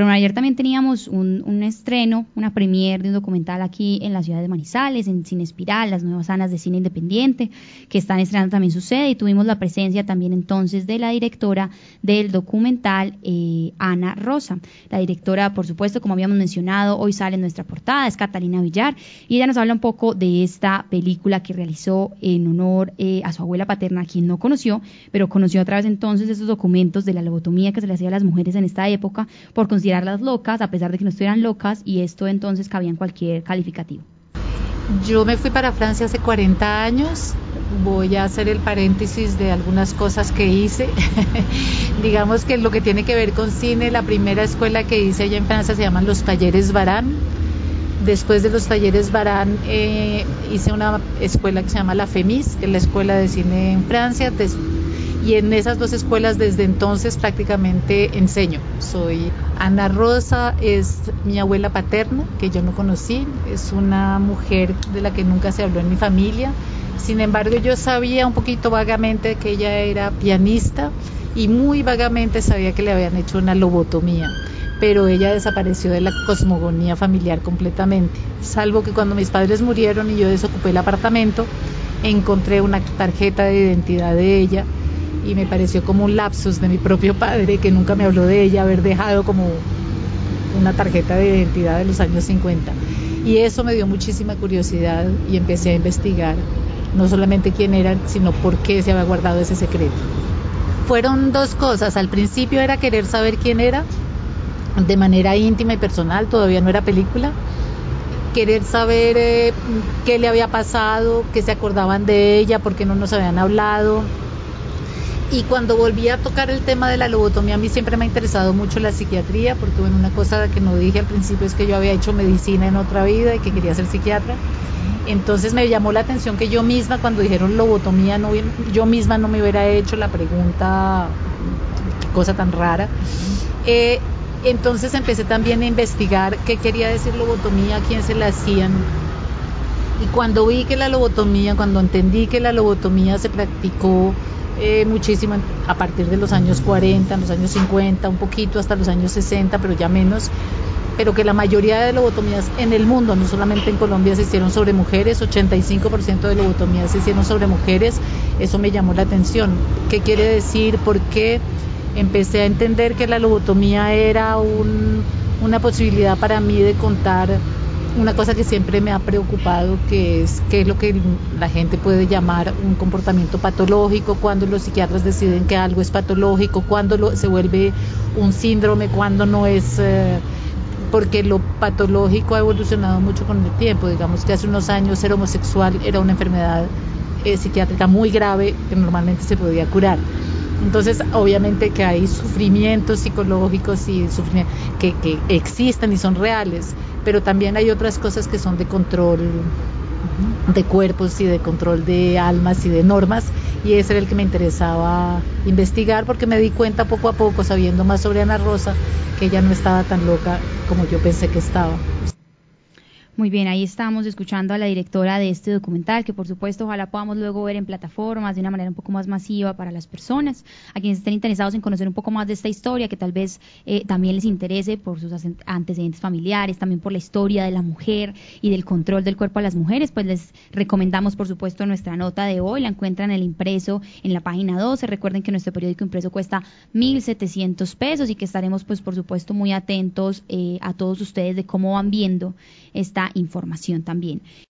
Pero ayer también teníamos un, estreno, una premiere de un documental aquí en la ciudad de Manizales, en Cine Espiral, las nuevas sanas de cine independiente, que están estrenando también su sede y tuvimos la presencia también entonces de la directora del documental, eh, Ana Rosa. La directora, por supuesto, como habíamos mencionado, hoy sale en nuestra portada, es Catalina Villar, y ella nos habla un poco de esta película que realizó en honor eh, a su abuela paterna, quien no conoció, pero conoció a través entonces de esos documentos de la lobotomía que se le hacía a las mujeres en esta época por considerarlas locas, a pesar de que no estuvieran locas, y esto entonces cabía en cualquier calificativo. Yo me fui para Francia hace 40 años. Voy a hacer el paréntesis de algunas cosas que hice. Digamos que lo que tiene que ver con cine, la primera escuela que hice allá en Francia se llaman los Talleres Barán. Después de los Talleres Barán eh, hice una escuela que se llama la FEMIS, que es la escuela de cine en Francia. Y en esas dos escuelas desde entonces prácticamente enseño. Soy Ana Rosa, es mi abuela paterna, que yo no conocí, es una mujer de la que nunca se habló en mi familia. Sin embargo, yo sabía un poquito vagamente que ella era pianista y muy vagamente sabía que le habían hecho una lobotomía pero ella desapareció de la cosmogonía familiar completamente, salvo que cuando mis padres murieron y yo desocupé el apartamento, encontré una tarjeta de identidad de ella y me pareció como un lapsus de mi propio padre que nunca me habló de ella, haber dejado como una tarjeta de identidad de los años 50. Y eso me dio muchísima curiosidad y empecé a investigar no solamente quién era, sino por qué se había guardado ese secreto. Fueron dos cosas. Al principio era querer saber quién era, de manera íntima y personal, todavía no era película. Querer saber eh, qué le había pasado, qué se acordaban de ella, por qué no nos habían hablado, y cuando volví a tocar el tema de la lobotomía, a mí siempre me ha interesado mucho la psiquiatría, porque bueno, una cosa que no dije al principio es que yo había hecho medicina en otra vida y que quería ser psiquiatra. Entonces me llamó la atención que yo misma, cuando dijeron lobotomía, no, yo misma no me hubiera hecho la pregunta, cosa tan rara. Eh, entonces empecé también a investigar qué quería decir lobotomía, a quién se la hacían. Y cuando vi que la lobotomía, cuando entendí que la lobotomía se practicó eh, muchísimo a partir de los años 40, los años 50, un poquito hasta los años 60, pero ya menos, pero que la mayoría de lobotomías en el mundo, no solamente en Colombia, se hicieron sobre mujeres, 85% de lobotomías se hicieron sobre mujeres, eso me llamó la atención. ¿Qué quiere decir? ¿Por qué empecé a entender que la lobotomía era un, una posibilidad para mí de contar una cosa que siempre me ha preocupado, que es qué es lo que la gente puede llamar un comportamiento patológico, cuando los psiquiatras deciden que algo es patológico, cuando se vuelve un síndrome, cuando no es... Eh, porque lo patológico ha evolucionado mucho con el tiempo. Digamos que hace unos años ser homosexual era una enfermedad eh, psiquiátrica muy grave que normalmente se podía curar. Entonces, obviamente que hay sufrimientos psicológicos y que, que existen y son reales, pero también hay otras cosas que son de control de cuerpos y de control de almas y de normas y ese era el que me interesaba investigar porque me di cuenta poco a poco sabiendo más sobre Ana Rosa que ella no estaba tan loca como yo pensé que estaba. Muy bien, ahí estamos escuchando a la directora de este documental, que por supuesto ojalá podamos luego ver en plataformas de una manera un poco más masiva para las personas, a quienes estén interesados en conocer un poco más de esta historia, que tal vez eh, también les interese por sus antecedentes familiares, también por la historia de la mujer y del control del cuerpo a las mujeres, pues les recomendamos por supuesto nuestra nota de hoy, la encuentran en el impreso en la página 12. Recuerden que nuestro periódico impreso cuesta 1.700 pesos y que estaremos pues por supuesto muy atentos eh, a todos ustedes de cómo van viendo esta información también.